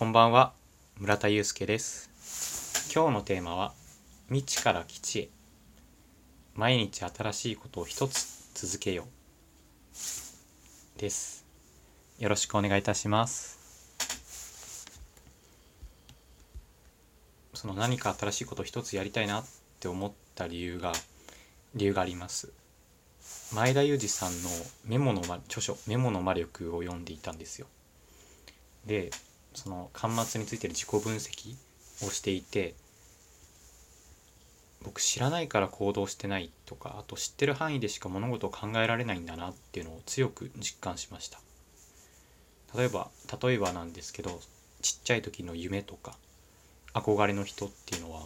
こんばんは村田祐介です。今日のテーマは未知から基地へ。毎日新しいことを一つ続けよう。です。よろしくお願いいたします。その何か新しいことを一つやりたいなって思った理由が理由があります。前田裕二さんのメモの、ま、著書「メモの魔力」を読んでいたんですよ。でその端末についてる自己分析をしていて僕知らないから行動してないとかあと知ってる範囲でしか物事を考えられないんだなっていうのを強く実感しました例えば例えばなんですけどちっちゃい時の夢とか憧れの人っていうのは、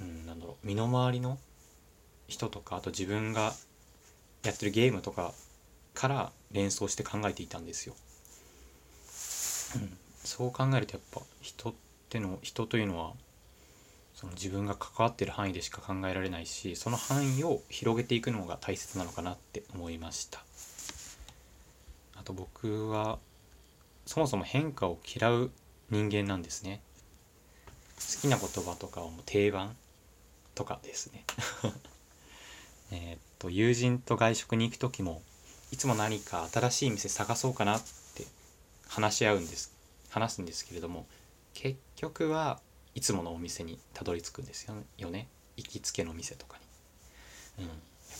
うん、なんだろう身の回りの人とかあと自分がやってるゲームとかから連想して考えていたんですよ。そう考えるとやっぱ人っての人というのはその自分が関わってる範囲でしか考えられないしその範囲を広げていくのが大切なのかなって思いました。あと僕はそもそも変化を嫌う人間なんですね。好きな言葉とかはもう定番とかですね。えっと友人と外食に行く時もいつも何か新しい店探そうかなって話し合うんです話すんですけれども結局はいつものお店にたどり着くんですよね行きつけの店とかに。うん、やっ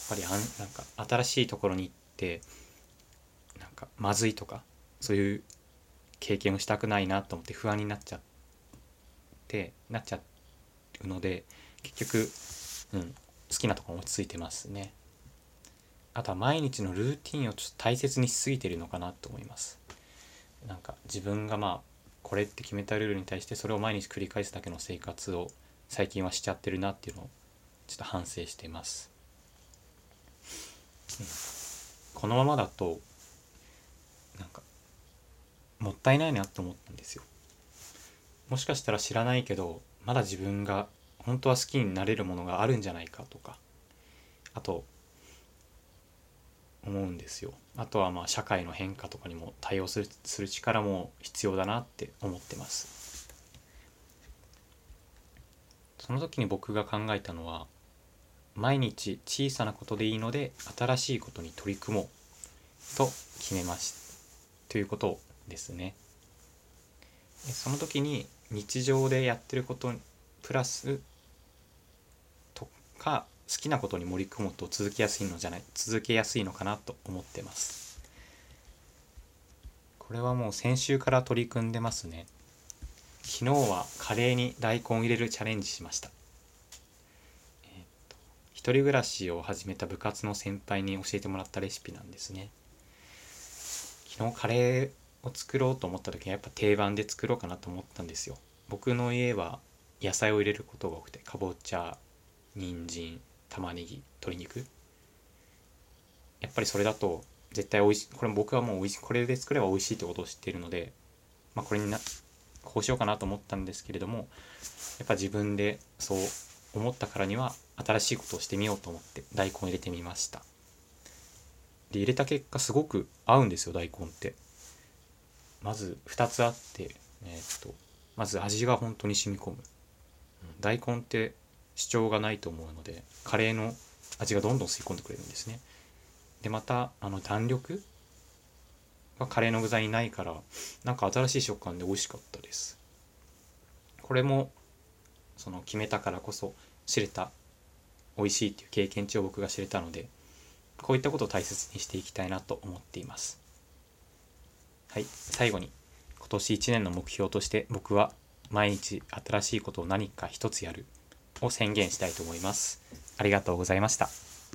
ぱりあんなんか新しいところに行ってなんかまずいとかそういう経験をしたくないなと思って不安になっちゃってなっちゃうので結局、うん、好きなところ落ち着いてますね。あとは毎日のルーティンをちょっと大切にしすぎてるのかなと思います。なんか自分がまあこれって決めたルールに対してそれを毎日繰り返すだけの生活を最近はしちゃってるなっていうのをちょっと反省しています、このままだとなんかもったいないなって思ったんですよ。もしかしたら知らないけどまだ自分が本当は好きになれるものがあるんじゃないかとか。あと思うんですよ。あとはまあ社会の変化とかにも対応するする力も必要だなって思ってます。その時に僕が考えたのは毎日小さなことでいいので新しいことに取り組もうと決めましたということですね。その時に日常でやってることプラスとかきなことに盛り込むと続けやすいのじゃない続けやすいのかなと思ってます。これはもう先週から取り組んでますね。昨日はカレーに大根を入れるチャレンジしました。えー、と一人暮らしを始めた部活の先輩に教えてもらったレシピなんですね。昨日カレーを作ろうと思った時にやっぱ定番で作ろうかなと思ったんですよ。僕の家は野菜を入れることが多くてかぼちゃ人参玉ねぎ鶏肉。やっぱりそれだと絶対美味しいこれ僕はもう美味しいこれで作れば美味しいってことを知っているので、まあ、これになこうしようかなと思ったんですけれどもやっぱ自分でそう思ったからには新しいことをしてみようと思って大根入れてみました。で入れた結果すごく合うんですよ大根って。まず2つあってえー、っとまず味が本当に染み込む。大根って主張がないと思うのでカレーの味がどんどん吸い込んでくれるんですね。でまたあの弾力？がカレーの具材にないからなんか新しい食感で美味しかったです。これもその決めたからこそ知れた美味しいっていう経験値を僕が知れたのでこういったことを大切にしていきたいなと思っています。はい。最後に今年1年の目標として僕は毎日新しいことを何か一つやる。を宣言したいと思います。ありがとうございました。